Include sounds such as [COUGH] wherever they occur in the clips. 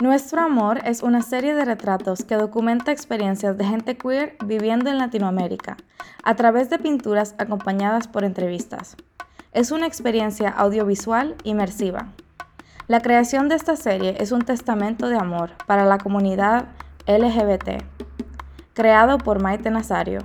Nuestro Amor es una serie de retratos que documenta experiencias de gente queer viviendo en Latinoamérica, a través de pinturas acompañadas por entrevistas. Es una experiencia audiovisual inmersiva. La creación de esta serie es un testamento de amor para la comunidad LGBT, creado por Maite Nazario.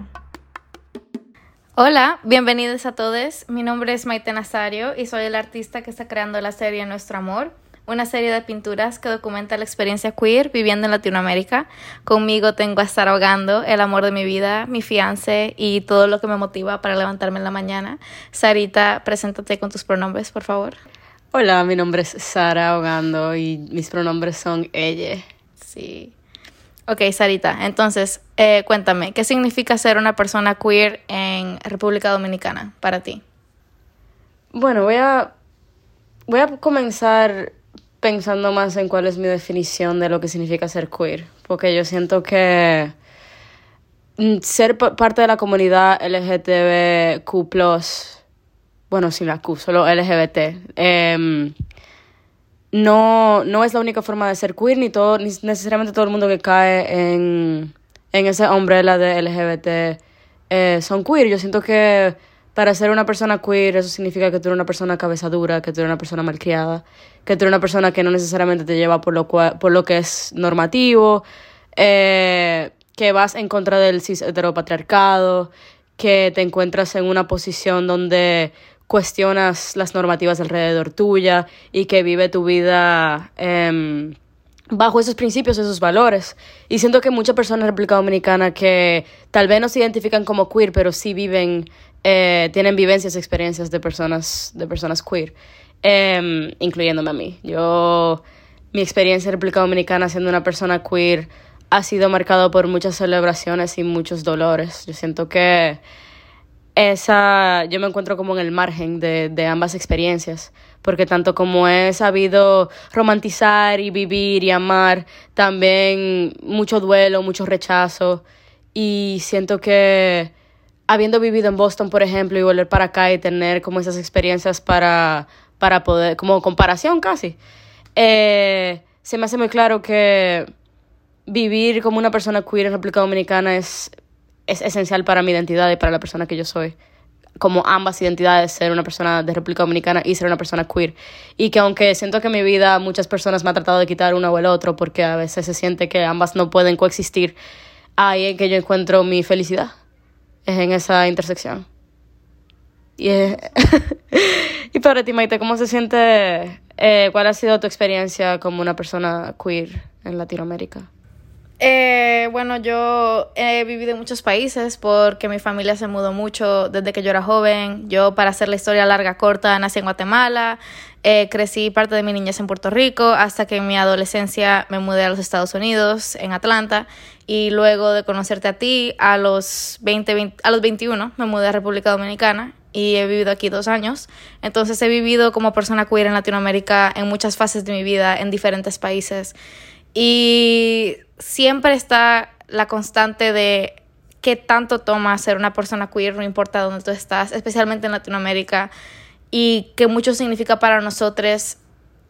Hola, bienvenidos a todos. Mi nombre es Maite Nazario y soy el artista que está creando la serie Nuestro Amor una serie de pinturas que documenta la experiencia queer viviendo en Latinoamérica. Conmigo tengo a estar ahogando el amor de mi vida, mi fiance y todo lo que me motiva para levantarme en la mañana. Sarita, preséntate con tus pronombres, por favor. Hola, mi nombre es Sara Ahogando y mis pronombres son ella. Sí. Ok, Sarita, entonces, eh, cuéntame, ¿qué significa ser una persona queer en República Dominicana para ti? Bueno, voy a, voy a comenzar pensando más en cuál es mi definición de lo que significa ser queer, porque yo siento que mm, ser parte de la comunidad LGTBQ, bueno, sin la Q, solo LGBT, em, no, no es la única forma de ser queer, ni, todo, ni necesariamente todo el mundo que cae en, en esa umbrella de LGBT eh, son queer. Yo siento que para ser una persona queer, eso significa que tú eres una persona cabeza dura, que tú eres una persona malcriada, que tú eres una persona que no necesariamente te lleva por lo, por lo que es normativo, eh, que vas en contra del cis heteropatriarcado, que te encuentras en una posición donde cuestionas las normativas alrededor tuya y que vive tu vida em, bajo esos principios, esos valores. Y siento que muchas personas en República Dominicana que tal vez no se identifican como queer, pero sí viven eh, tienen vivencias, experiencias de personas, de personas queer, em, incluyéndome a mí. Yo, mi experiencia en República Dominicana siendo una persona queer ha sido marcado por muchas celebraciones y muchos dolores. Yo siento que esa, yo me encuentro como en el margen de, de ambas experiencias, porque tanto como he sabido romantizar y vivir y amar, también mucho duelo, mucho rechazo, y siento que habiendo vivido en Boston, por ejemplo, y volver para acá y tener como esas experiencias para, para poder, como comparación casi, eh, se me hace muy claro que vivir como una persona queer en República Dominicana es, es esencial para mi identidad y para la persona que yo soy. Como ambas identidades, ser una persona de República Dominicana y ser una persona queer. Y que aunque siento que en mi vida muchas personas me han tratado de quitar uno o el otro, porque a veces se siente que ambas no pueden coexistir, ahí es que yo encuentro mi felicidad es en esa intersección. Y, [LAUGHS] y para ti, Maite, ¿cómo se siente? Eh, ¿Cuál ha sido tu experiencia como una persona queer en Latinoamérica? Eh, bueno, yo he vivido en muchos países porque mi familia se mudó mucho desde que yo era joven. Yo, para hacer la historia larga, corta, nací en Guatemala, eh, crecí parte de mi niñez en Puerto Rico, hasta que en mi adolescencia me mudé a los Estados Unidos, en Atlanta, y luego de conocerte a ti, a los, 20, a los 21 me mudé a República Dominicana y he vivido aquí dos años. Entonces he vivido como persona queer en Latinoamérica en muchas fases de mi vida, en diferentes países. Y siempre está la constante de qué tanto toma ser una persona queer, no importa dónde tú estás, especialmente en Latinoamérica, y que mucho significa para nosotros,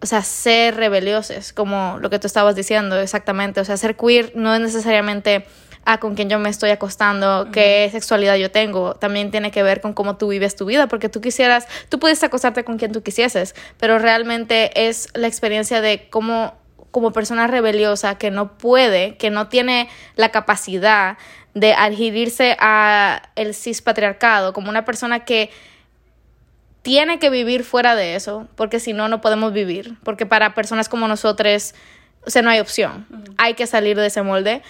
o sea, ser rebeliosos, como lo que tú estabas diciendo exactamente, o sea, ser queer no es necesariamente a con quien yo me estoy acostando, qué sexualidad yo tengo, también tiene que ver con cómo tú vives tu vida, porque tú quisieras, tú puedes acostarte con quien tú quisieses, pero realmente es la experiencia de cómo como persona rebeliosa que no puede, que no tiene la capacidad de adherirse a el cispatriarcado, como una persona que tiene que vivir fuera de eso, porque si no, no podemos vivir, porque para personas como nosotros, o sea, no hay opción, hay que salir de ese molde.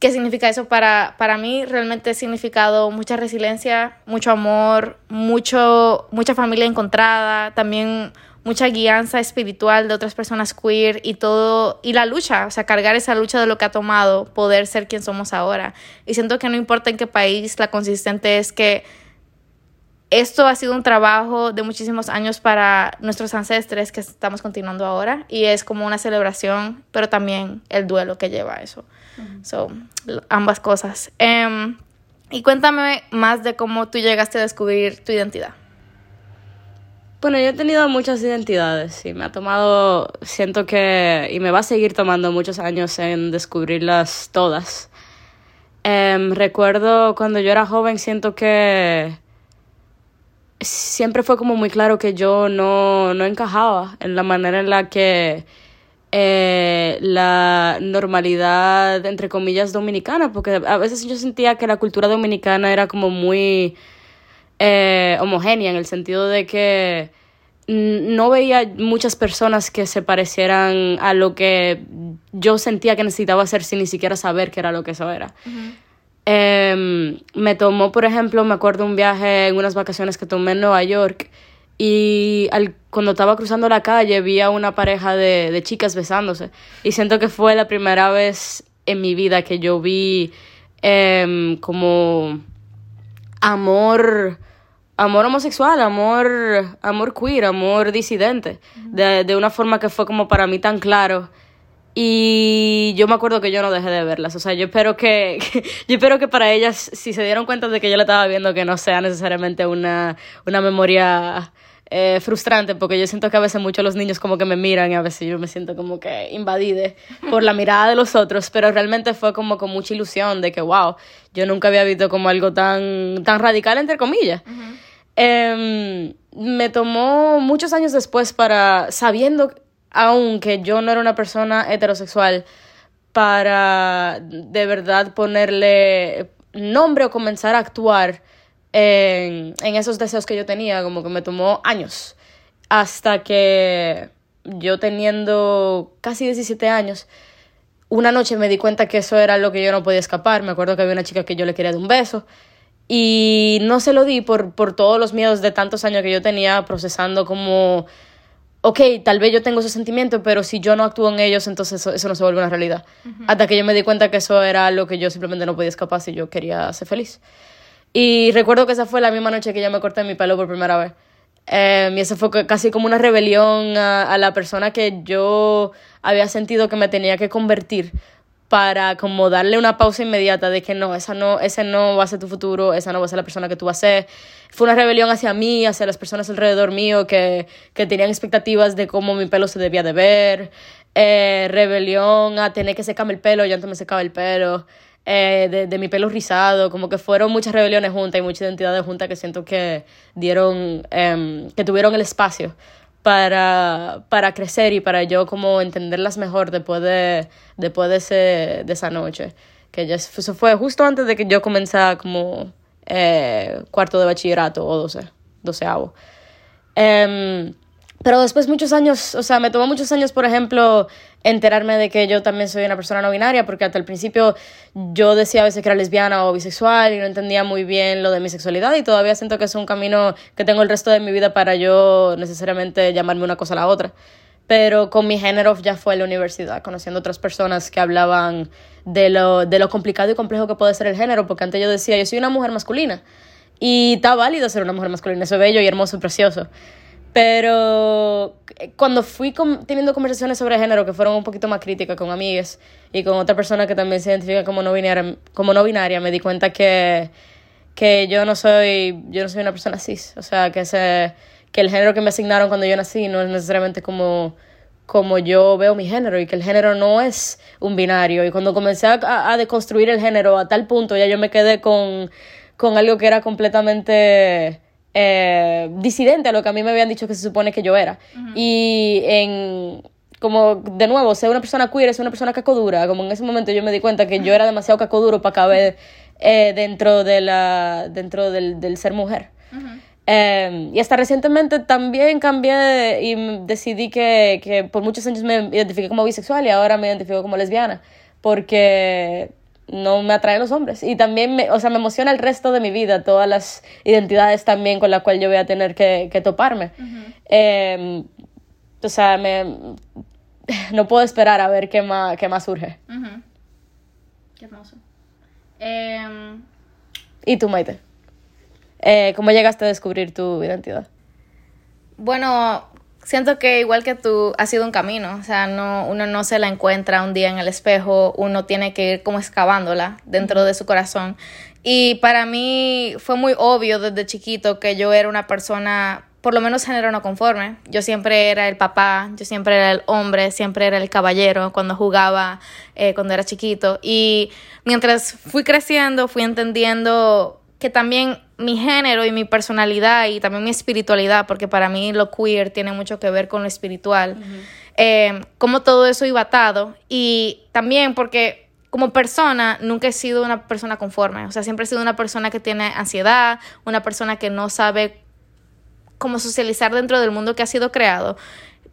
¿Qué significa eso para, para mí? Realmente ha significado mucha resiliencia, mucho amor, mucho, mucha familia encontrada, también mucha guianza espiritual de otras personas queer y todo, y la lucha, o sea, cargar esa lucha de lo que ha tomado poder ser quien somos ahora. Y siento que no importa en qué país, la consistente es que esto ha sido un trabajo de muchísimos años para nuestros ancestres que estamos continuando ahora y es como una celebración, pero también el duelo que lleva eso. Son ambas cosas. Em, y cuéntame más de cómo tú llegaste a descubrir tu identidad. Bueno, yo he tenido muchas identidades y me ha tomado, siento que, y me va a seguir tomando muchos años en descubrirlas todas. Em, recuerdo cuando yo era joven, siento que siempre fue como muy claro que yo no, no encajaba en la manera en la que eh, la normalidad, entre comillas, dominicana, porque a veces yo sentía que la cultura dominicana era como muy eh, homogénea en el sentido de que no veía muchas personas que se parecieran a lo que yo sentía que necesitaba hacer sin ni siquiera saber qué era lo que eso era. Em, me tomó, por ejemplo, me acuerdo un viaje en unas vacaciones que tomé en Nueva York y al, cuando estaba cruzando la calle vi a una pareja de, de chicas besándose y siento que fue la primera vez en mi vida que yo vi em, como amor amor homosexual, amor, amor queer, amor disidente, de, de, una forma que fue como para mí tan claro. Y yo me acuerdo que yo no dejé de verlas. O sea, yo espero que, [LAUGHS] yo espero que para ellas, si se dieron cuenta de que yo la estaba viendo, que no sea necesariamente una, una memoria eh, frustrante, porque yo siento que a veces muchos los niños como que me miran y a veces yo me siento como que invadida por la mirada de los otros, pero realmente fue como con mucha ilusión de que, wow, yo nunca había visto como algo tan, tan radical, entre comillas. Em, me tomó muchos años después para, sabiendo aún que yo no era una persona heterosexual, para de verdad ponerle nombre o comenzar a actuar en, en esos deseos que yo tenía, como que me tomó años, hasta que yo teniendo casi 17 años, una noche me di cuenta que eso era lo que yo no podía escapar. Me acuerdo que había una chica que yo le quería dar un beso y no se lo di por, por todos los miedos de tantos años que yo tenía procesando como, ok, tal vez yo tengo ese sentimiento, pero si yo no actúo en ellos, entonces eso, no se vuelve una realidad. Hasta que yo me di cuenta que eso era lo que yo simplemente no podía escapar si yo quería ser feliz. Y recuerdo que esa fue la misma noche que yo me corté mi pelo por primera vez. Em, y eso fue casi como una rebelión a, a la persona que yo había sentido que me tenía que convertir para como darle una pausa inmediata de que no, esa no, ese no va a ser tu futuro, esa no va a ser la persona que tú vas a ser. Fue una rebelión hacia mí, hacia las personas alrededor mío que, que tenían expectativas de cómo mi pelo se debía de ver. Eh, rebelión a tener que secarme el pelo, yo antes me secaba el pelo. Eh, de, de, mi pelo rizado, como que fueron muchas rebeliones juntas y muchas identidades juntas que siento que dieron, eh, que tuvieron el espacio para, para crecer y para yo como entenderlas mejor después de, después de, ese, de esa noche. Que ya, eso fue justo antes de que yo comenzara como eh, cuarto de bachillerato o doce, doceavo. Eh, pero después muchos años, o sea, me tomó muchos años, por ejemplo, enterarme de que yo también soy una persona no binaria, porque hasta el principio yo decía a veces que era lesbiana o bisexual y no entendía muy bien lo de mi sexualidad y todavía siento que es un camino que tengo el resto de mi vida para yo necesariamente llamarme una cosa a la otra. Pero con mi género ya fue en la universidad, conociendo otras personas que hablaban de lo, de lo complicado y complejo que puede ser el género, porque antes yo decía, yo soy una mujer masculina y está válido ser una mujer masculina, eso es bello y hermoso y precioso. Pero eh, cuando fui teniendo conversaciones sobre género que fueron un poquito más críticas con amigas y con otra persona que también se identifica como no binaria, como no binaria me di cuenta que, que yo no soy yo no soy una persona cis. O sea, que, ese, que el género que me asignaron cuando yo nací no es necesariamente como, como yo veo mi género y que el género no es un binario. Y cuando comencé a, a deconstruir el género a tal punto, ya yo me quedé con, con algo que era completamente eh, disidente a lo que a mí me habían dicho que se supone que yo era. Y en como de nuevo, ser una persona queer es una persona cacodura, como en ese momento yo me di cuenta que yo era demasiado cacoduro para caber eh, dentro, de la, dentro del, del ser mujer. Eh, y hasta recientemente también cambié y decidí que, que por muchos años me identifiqué como bisexual y ahora me identifico como lesbiana, porque no me atraen los hombres. Y también, me, o sea, me emociona el resto de mi vida, todas las identidades también con las cuales yo voy a tener que, que toparme. Em, o sea, me, [LAUGHS] no puedo esperar a ver qué más, qué más surge. Qué hermoso. Em, ¿Y tú, Maite? Eh, ¿Cómo llegaste a descubrir tu identidad? Bueno, siento que igual que tú ha sido un camino, o sea, no, uno no se la encuentra un día en el espejo, uno tiene que ir como excavándola dentro de su corazón. Y para mí fue muy obvio desde chiquito que yo era una persona por lo menos género no conforme. Yo siempre era el papá, yo siempre era el hombre, siempre era el caballero cuando jugaba, eh, cuando era chiquito. Y mientras fui creciendo, fui entendiendo que también mi género y mi personalidad y también mi espiritualidad, porque para mí lo queer tiene mucho que ver con lo espiritual, eh, como todo eso iba atado. Y también porque como persona nunca he sido una persona conforme, o sea, siempre he sido una persona que tiene ansiedad, una persona que no sabe como socializar dentro del mundo que ha sido creado,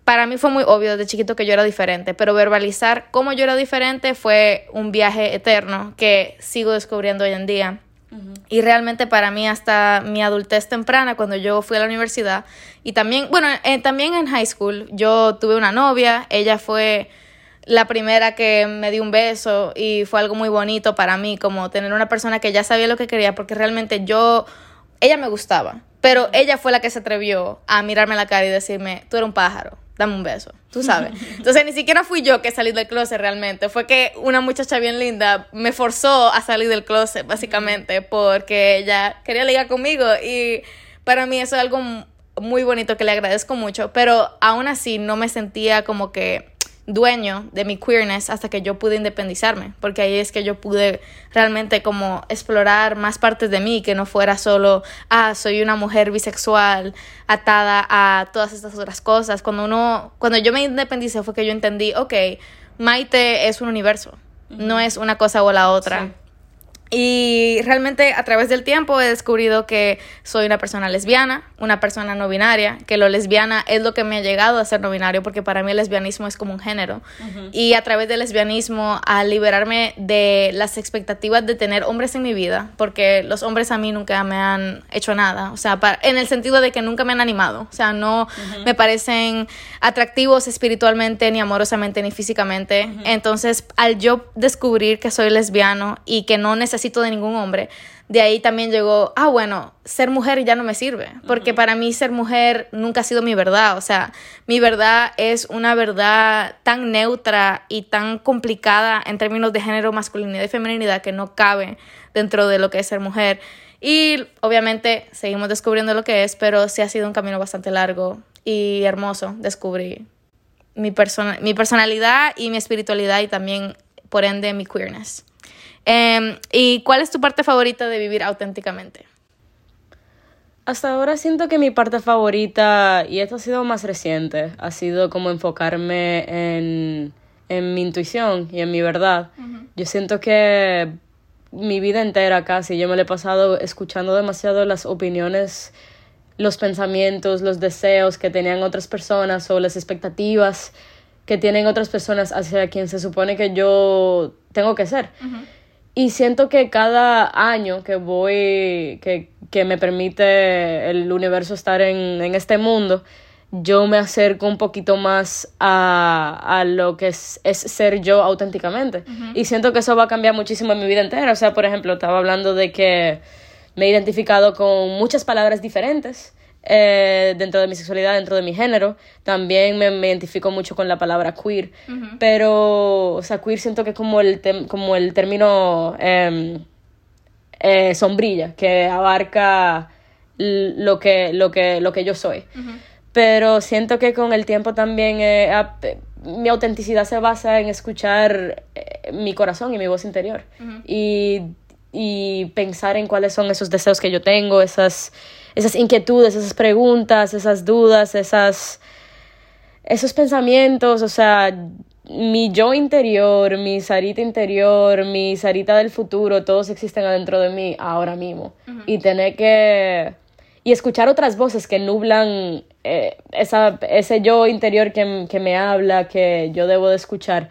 para mí fue muy obvio desde chiquito que yo era diferente, pero verbalizar cómo yo era diferente fue un viaje eterno que sigo descubriendo hoy en día. Y realmente para mí hasta mi adultez temprana, cuando yo fui a la universidad, y también, bueno, eh, también en high school, yo tuve una novia, ella fue la primera que me dio un beso y fue algo muy bonito para mí, como tener una persona que ya sabía lo que quería, porque realmente yo, ella me gustaba, pero ella fue la que se atrevió a mirarme la cara y decirme, tú eres un pájaro, dame un beso, tú sabes. Entonces ni siquiera fui yo que salí del closet realmente, fue que una muchacha bien linda me forzó a salir del closet básicamente porque ella quería ligar conmigo y para mí eso es algo muy bonito que le agradezco mucho, pero aún así no me sentía como que dueño de mi queerness hasta que yo pude independizarme, porque ahí es que yo pude realmente como explorar más partes de mí, que no fuera solo, ah, soy una mujer bisexual atada a todas estas otras cosas. Cuando uno, cuando yo me independicé fue que yo entendí, ok, Maite es un universo, no es una cosa o la otra. Y realmente a través del tiempo he descubrido que soy una persona lesbiana, una persona no binaria, que lo lesbiana es lo que me ha llegado a ser no binario, porque para mí el lesbianismo es como un género. Y a través del lesbianismo, al liberarme de las expectativas de tener hombres en mi vida, porque los hombres a mí nunca me han hecho nada, o sea, en el sentido de que nunca me han animado, o sea, no me parecen atractivos espiritualmente, ni amorosamente, ni físicamente. Entonces, al yo descubrir que soy lesbiano y que no necesito de ningún hombre. De ahí también llegó, ah, bueno, ser mujer ya no me sirve, porque para mí ser mujer nunca ha sido mi verdad, o sea, mi verdad es una verdad tan neutra y tan complicada en términos de género, masculinidad y feminidad que no cabe dentro de lo que es ser mujer. Y obviamente seguimos descubriendo lo que es, pero sí ha sido un camino bastante largo y hermoso descubrir mi, persona mi personalidad y mi espiritualidad y también, por ende, mi queerness. Em, ¿Y cuál es tu parte favorita de vivir auténticamente? Hasta ahora siento que mi parte favorita, y esto ha sido más reciente, ha sido como enfocarme en, en mi intuición y en mi verdad. Yo siento que mi vida entera casi yo me la he pasado escuchando demasiado las opiniones, los pensamientos, los deseos que tenían otras personas o las expectativas que tienen otras personas hacia quien se supone que yo tengo que ser. Y siento que cada año que voy, que, que me permite el universo estar en, en, este mundo, yo me acerco un poquito más a, a lo que es, es, ser yo auténticamente. Y siento que eso va a cambiar muchísimo en mi vida entera. O sea, por ejemplo, estaba hablando de que me he identificado con muchas palabras diferentes eh, dentro de mi sexualidad, dentro de mi género. También me, identifico mucho con la palabra queer. Pero, o sea, queer siento que es como el, como el término em, eh, sombrilla, que abarca lo que, lo que, lo que yo soy. Pero siento que con el tiempo también eh, mi autenticidad se basa en escuchar mi corazón y mi voz interior. y, y pensar en cuáles son esos deseos que yo tengo, esas esas inquietudes, esas preguntas, esas dudas, esas, esos pensamientos, o sea, mi yo interior, mi Sarita interior, mi Sarita del futuro, todos existen adentro de mí ahora mismo. Y tener que... Y escuchar otras voces que nublan eh, esa, ese yo interior que, que me habla, que yo debo de escuchar,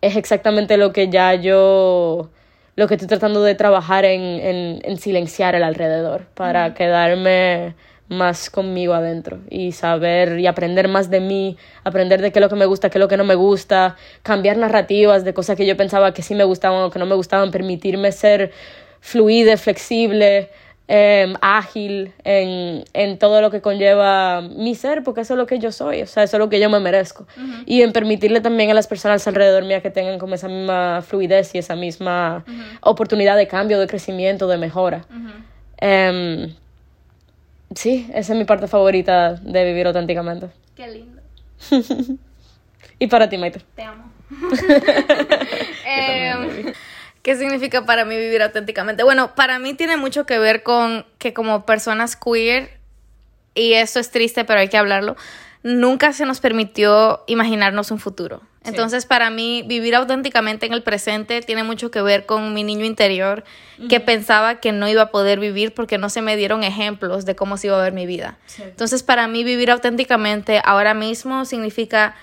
es exactamente lo que ya yo lo que estoy tratando de trabajar en, en, en silenciar el alrededor para quedarme más conmigo adentro y saber y aprender más de mí, aprender de qué es lo que me gusta, qué es lo que no me gusta, cambiar narrativas de cosas que yo pensaba que sí me gustaban o que no me gustaban, permitirme ser fluida, flexible, Em, ágil en, en, todo lo que conlleva mi ser, porque eso es lo que yo soy, o sea, eso es lo que yo me merezco. Y en permitirle también a las personas alrededor mía que tengan como esa misma fluidez y esa misma oportunidad de cambio, de crecimiento, de mejora. Em, sí, esa es mi parte favorita de vivir auténticamente. Qué lindo. [LAUGHS] y para ti, Maite. Te amo. [LAUGHS] Em, ¿Qué significa para mí vivir auténticamente? Bueno, para mí tiene mucho que ver con que como personas queer, y esto es triste, pero hay que hablarlo, nunca se nos permitió imaginarnos un futuro. Entonces, para mí, vivir auténticamente en el presente tiene mucho que ver con mi niño interior que pensaba que no iba a poder vivir porque no se me dieron ejemplos de cómo se iba a ver mi vida. Entonces, para mí, vivir auténticamente ahora mismo significa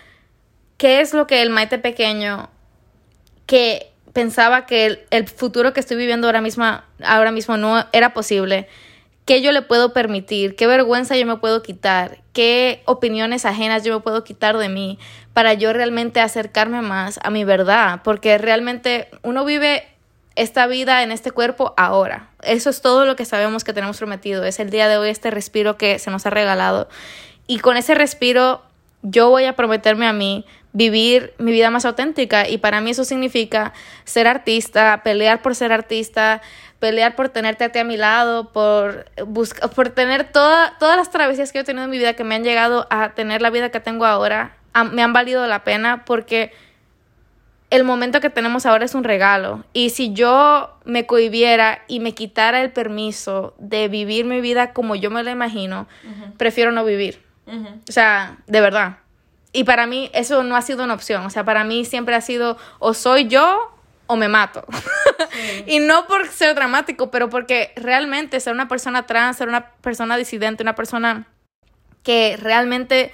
qué es lo que el Maite pequeño que pensaba que el, futuro que estoy viviendo ahora mismo, ahora mismo no era posible. Qué yo le puedo permitir, qué vergüenza yo me puedo quitar, qué opiniones ajenas yo me puedo quitar de mí para yo realmente acercarme más a mi verdad, porque realmente uno vive esta vida en este cuerpo ahora. Eso es todo lo que sabemos que tenemos prometido, es el día de hoy este respiro que se nos ha regalado. Y con ese respiro yo voy a prometerme a mí vivir mi vida más auténtica y para mí eso significa ser artista, pelear por ser artista, pelear por tenerte a ti a mi lado, por, buscar, por tener toda, todas las travesías que he tenido en mi vida que me han llegado a tener la vida que tengo ahora, me han valido la pena porque el momento que tenemos ahora es un regalo. Y si yo me cohibiera y me quitara el permiso de vivir mi vida como yo me la imagino, prefiero no vivir. O sea, de verdad. Y para mí eso no ha sido una opción. O sea, para mí siempre ha sido o soy yo o me mato. [LAUGHS] y no por ser dramático, pero porque realmente ser una persona trans, ser una persona disidente, una persona que realmente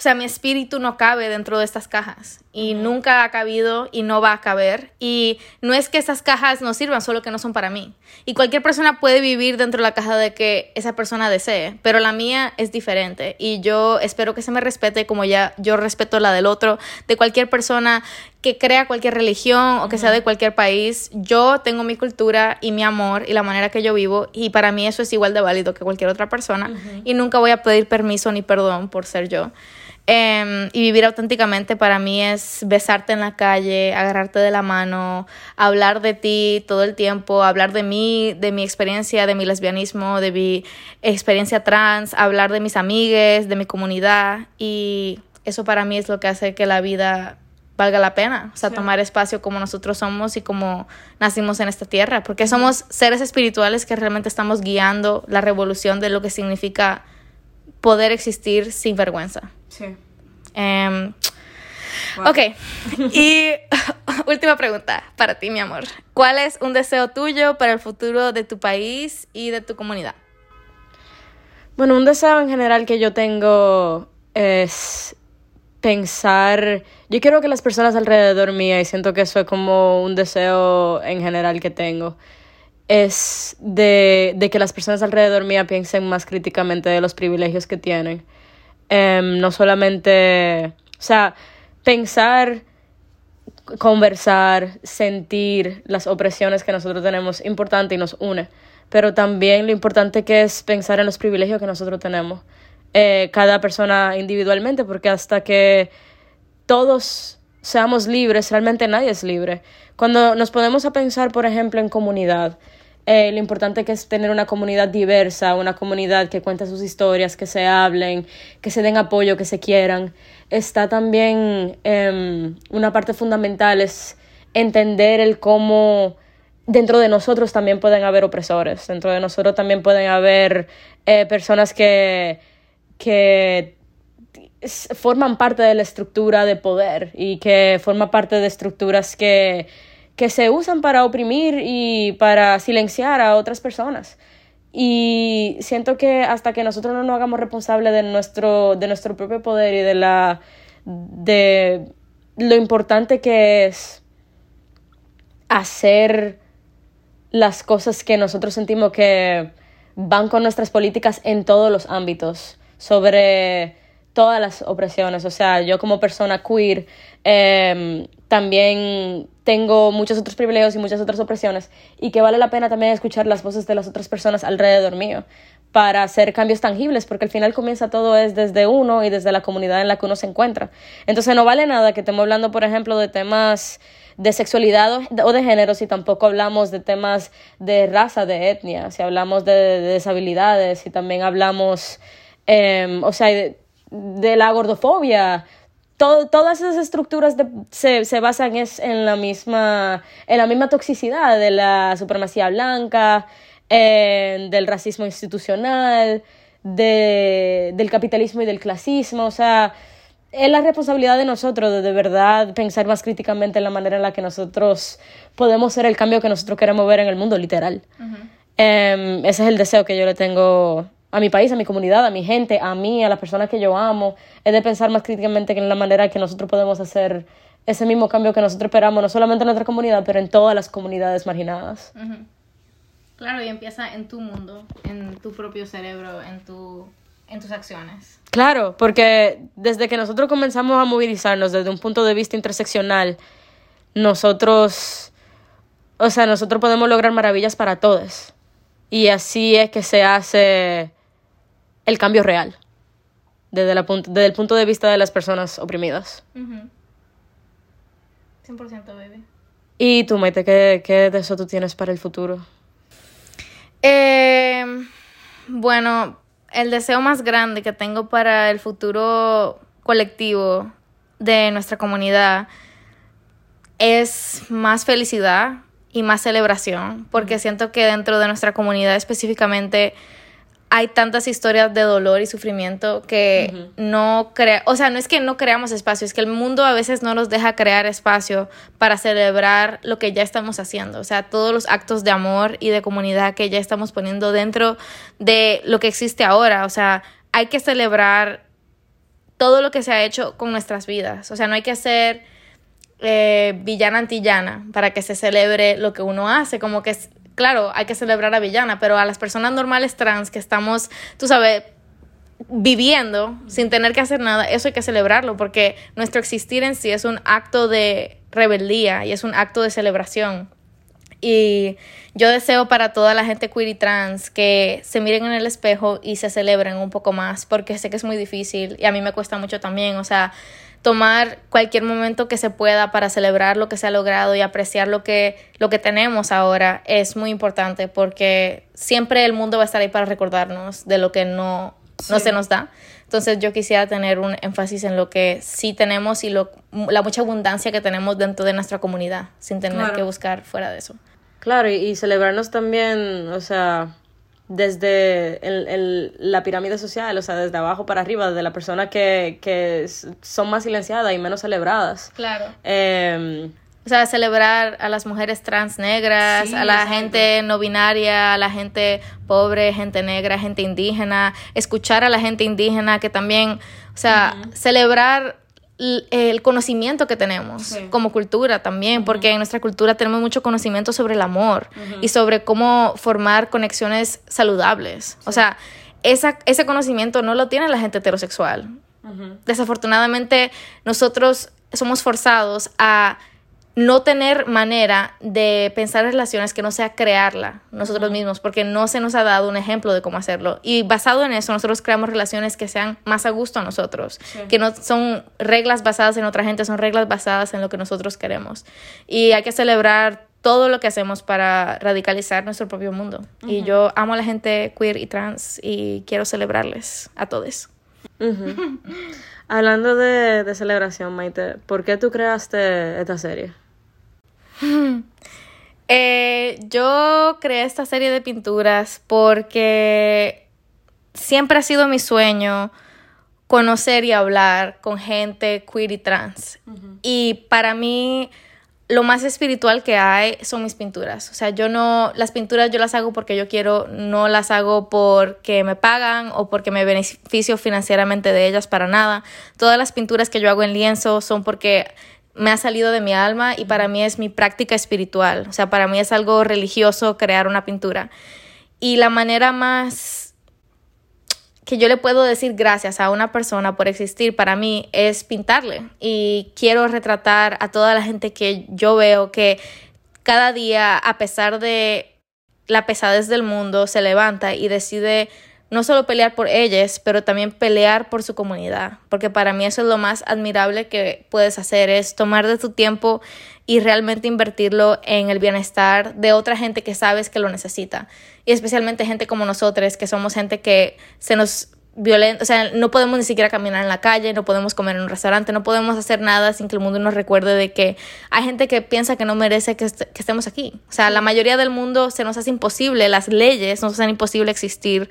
o sea, mi espíritu no cabe dentro de estas cajas y nunca ha cabido y no va a caber. Y no es que esas cajas no sirvan, solo que no son para mí. Y cualquier persona puede vivir dentro de la caja de que esa persona desee, pero la mía es diferente. Y yo espero que se me respete como ya yo respeto la del otro, de cualquier persona que crea cualquier religión o que sea de cualquier país. Yo tengo mi cultura y mi amor y la manera que yo vivo y para mí eso es igual de válido que cualquier otra persona. Y nunca voy a pedir permiso ni perdón por ser yo. Em, y vivir auténticamente para mí es besarte en la calle, agarrarte de la mano, hablar de ti todo el tiempo, hablar de mí, de mi experiencia, de mi lesbianismo, de mi experiencia trans, hablar de mis amigues, de mi comunidad. Y eso para mí es lo que hace que la vida valga la pena, o sea, tomar espacio como nosotros somos y como nacimos en esta tierra, porque somos seres espirituales que realmente estamos guiando la revolución de lo que significa poder existir sin vergüenza. Sí. Em, ok. y [LAUGHS] última pregunta para ti, mi amor. ¿Cuál es un deseo tuyo para el futuro de tu país y de tu comunidad? Bueno, un deseo en general que yo tengo es pensar, yo quiero que las personas alrededor mía, y siento que eso es como un deseo en general que tengo, es de, de que las personas alrededor mía piensen más críticamente de los privilegios que tienen Em, no solamente, o sea, pensar, conversar, sentir las opresiones que nosotros tenemos, importante y nos une, pero también lo importante que es pensar en los privilegios que nosotros tenemos, eh, cada persona individualmente, porque hasta que todos seamos libres, realmente nadie es libre. Cuando nos ponemos a pensar, por ejemplo, en comunidad, eh, lo importante que es tener una comunidad diversa, una comunidad que cuente sus historias, que se hablen, que se den apoyo, que se quieran. Está también em, una parte fundamental, es entender el cómo dentro de nosotros también pueden haber opresores, dentro de nosotros también pueden haber eh, personas que, que forman parte de la estructura de poder y que forman parte de estructuras que que se usan para oprimir y para silenciar a otras personas. Y siento que hasta que nosotros no nos hagamos responsables de nuestro, de nuestro propio poder y de la de lo importante que es hacer las cosas que nosotros sentimos que van con nuestras políticas en todos los ámbitos, sobre todas las opresiones. O sea, yo como persona queer em, también tengo muchos otros privilegios y muchas otras opresiones y que vale la pena también escuchar las voces de las otras personas alrededor mío, para hacer cambios tangibles, porque al final comienza todo es desde uno y desde la comunidad en la que uno se encuentra. Entonces no vale nada que estemos hablando, por ejemplo, de temas de sexualidad o de género si tampoco hablamos de temas de raza, de etnia, si hablamos de, deshabilidades, si también hablamos, em, o sea, de, la gordofobia. Todas esas estructuras se, se, basan es en, la misma, en la misma toxicidad de la supremacía blanca, del racismo institucional, de, del capitalismo y del clasismo. O sea, es la responsabilidad de nosotros de de verdad pensar más críticamente en la manera en la que nosotros podemos ser el cambio que nosotros queremos ver en el mundo, literal. Em, ese es el deseo que yo le tengo a mi país, a mi comunidad, a mi gente, a mí, a las personas que yo amo, es de pensar más críticamente en la manera que nosotros podemos hacer ese mismo cambio que nosotros esperamos, no solamente en nuestra comunidad, pero en todas las comunidades marginadas. Claro, y empieza en tu mundo, en tu propio cerebro, en, tu, en tus acciones. Claro, porque desde que nosotros comenzamos a movilizarnos desde un punto de vista interseccional, nosotros, o sea, nosotros podemos lograr maravillas para todos. Y así es que se hace el cambio real, desde, la desde el punto de vista de las personas oprimidas. 100% baby. ¿Y tú, Maite, qué, qué eso tú tienes para el futuro? Eh, bueno, el deseo más grande que tengo para el futuro colectivo de nuestra comunidad es más felicidad y más celebración, porque siento que dentro de nuestra comunidad específicamente hay tantas historias de dolor y sufrimiento que no crea, o sea, no es que no creamos espacio, es que el mundo a veces no nos deja crear espacio para celebrar lo que ya estamos haciendo, o sea, todos los actos de amor y de comunidad que ya estamos poniendo dentro de lo que existe ahora, o sea, hay que celebrar todo lo que se ha hecho con nuestras vidas, o sea, no hay que ser eh, villana antillana para que se celebre lo que uno hace, como que claro, hay que celebrar a Villana, pero a las personas normales trans que estamos, tú sabes, viviendo sin tener que hacer nada, eso hay que celebrarlo porque nuestro existir en sí es un acto de rebeldía y es un acto de celebración. Y yo deseo para toda la gente queer y trans que se miren en el espejo y se celebren un poco más porque sé que es muy difícil y a mí me cuesta mucho también, o sea, tomar cualquier momento que se pueda para celebrar lo que se ha logrado y apreciar lo que, lo que tenemos ahora es muy importante porque siempre el mundo va a estar ahí para recordarnos de lo que no, no se nos da. Entonces yo quisiera tener un énfasis en lo que sí tenemos y lo, la mucha abundancia que tenemos dentro de nuestra comunidad sin tener que buscar fuera de eso. Claro, y celebrarnos también, o sea, desde el, la pirámide social, o sea, desde abajo para arriba, de las personas que, que son más silenciadas y menos celebradas. Claro. Em, o sea, celebrar a las mujeres trans negras, a la gente no binaria, a la gente pobre, gente negra, gente indígena, escuchar a la gente indígena que también, o sea, celebrar el conocimiento que tenemos como cultura también, porque en nuestra cultura tenemos mucho conocimiento sobre el amor y sobre cómo formar conexiones saludables. O sea, esa, ese conocimiento no lo tiene la gente heterosexual. Desafortunadamente, nosotros somos forzados a no tener manera de pensar relaciones que no sea crearla nosotros mismos, porque no se nos ha dado un ejemplo de cómo hacerlo. Y basado en eso, nosotros creamos relaciones que sean más a gusto a nosotros, que no son reglas basadas en otra gente, son reglas basadas en lo que nosotros queremos. Y hay que celebrar todo lo que hacemos para radicalizar nuestro propio mundo. Y yo amo a la gente queer y trans y quiero celebrarles a todos. Hablando de, de celebración, Maite, ¿por qué tú creaste esta serie? [LAUGHS] Eh, yo creé esta serie de pinturas porque siempre ha sido mi sueño conocer y hablar con gente queer y trans. Y para mí lo más espiritual que hay son mis pinturas. O sea, yo no, las pinturas yo las hago porque yo quiero, no las hago porque me pagan o porque me beneficio financieramente de ellas para nada. Todas las pinturas que yo hago en lienzo son porque me ha salido de mi alma y para mí es mi práctica espiritual. O sea, para mí es algo religioso crear una pintura. Y la manera más que yo le puedo decir gracias a una persona por existir para mí es pintarle. Y quiero retratar a toda la gente que yo veo que cada día, a pesar de la pesadez del mundo, se levanta y decide no solo pelear por ellas, pero también pelear por su comunidad, porque para mí eso es lo más admirable que puedes hacer, es tomar de tu tiempo y realmente invertirlo en el bienestar de otra gente que sabes que lo necesita, y especialmente gente como nosotros, que somos gente que se nos violenta, o sea, no podemos ni siquiera caminar en la calle, no podemos comer en un restaurante, no podemos hacer nada sin que el mundo nos recuerde de que hay gente que piensa que no merece que, que estemos aquí. O sea, la mayoría del mundo se nos hace imposible, las leyes nos hacen imposible existir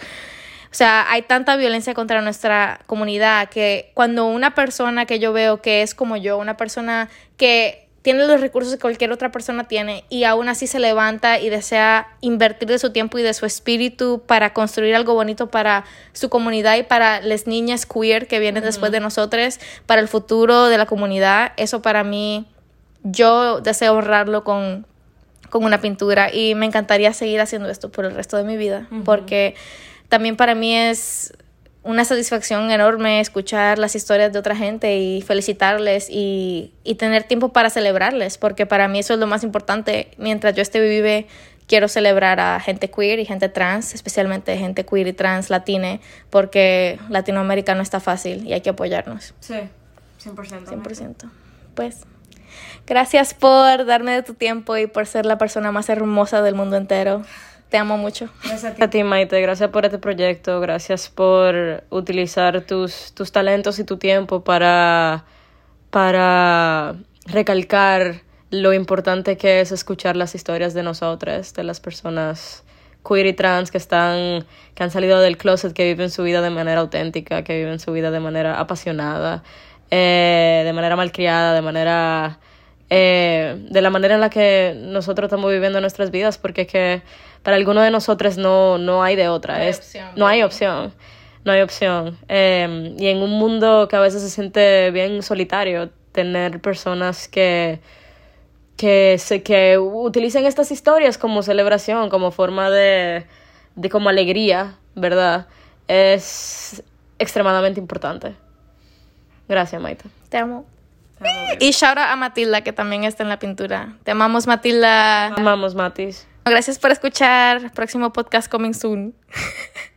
o sea, hay tanta violencia contra nuestra comunidad que cuando una persona que yo veo que es como yo, una persona que tiene los recursos que cualquier otra persona tiene y aún así se levanta y desea invertir de su tiempo y de su espíritu para construir algo bonito para su comunidad y para las niñas queer que vienen después de nosotros, para el futuro de la comunidad, eso para mí, yo deseo honrarlo con, con una pintura y me encantaría seguir haciendo esto por el resto de mi vida, porque también para mí es una satisfacción enorme escuchar las historias de otra gente y felicitarles y, tener tiempo para celebrarles, porque para mí eso es lo más importante. Mientras yo esté vive, quiero celebrar a gente queer y gente trans, especialmente gente queer y trans latina, porque Latinoamérica no está fácil y hay que apoyarnos. Sí, 100%. 100%. Pues, gracias por darme de tu tiempo y por ser la persona más hermosa del mundo entero. Te amo mucho. Gracias a ti, Maite. Gracias por este proyecto. Gracias por utilizar tus, tus talentos y tu tiempo para, para recalcar lo importante que es escuchar las historias de nosotras, de las personas queer y trans que están, que han salido del closet, que viven su vida de manera auténtica, que viven su vida de manera apasionada, eh, de manera malcriada, de manera eh, de la manera en la que nosotros estamos viviendo nuestras vidas, porque es que para algunos de nosotros no, no hay de otra. No hay opción. No hay opción. No hay opción. Em, y en un mundo que a veces se siente bien solitario, tener personas que, que, se, que utilicen estas historias como celebración, como forma de, de como alegría, ¿verdad? Es extremadamente importante. Gracias, Maite. Te amo. Y shout out a Matilda, que también está en la pintura. Te amamos, Matilda. Te amamos, Matis. Gracias por escuchar. Próximo podcast coming soon. [LAUGHS]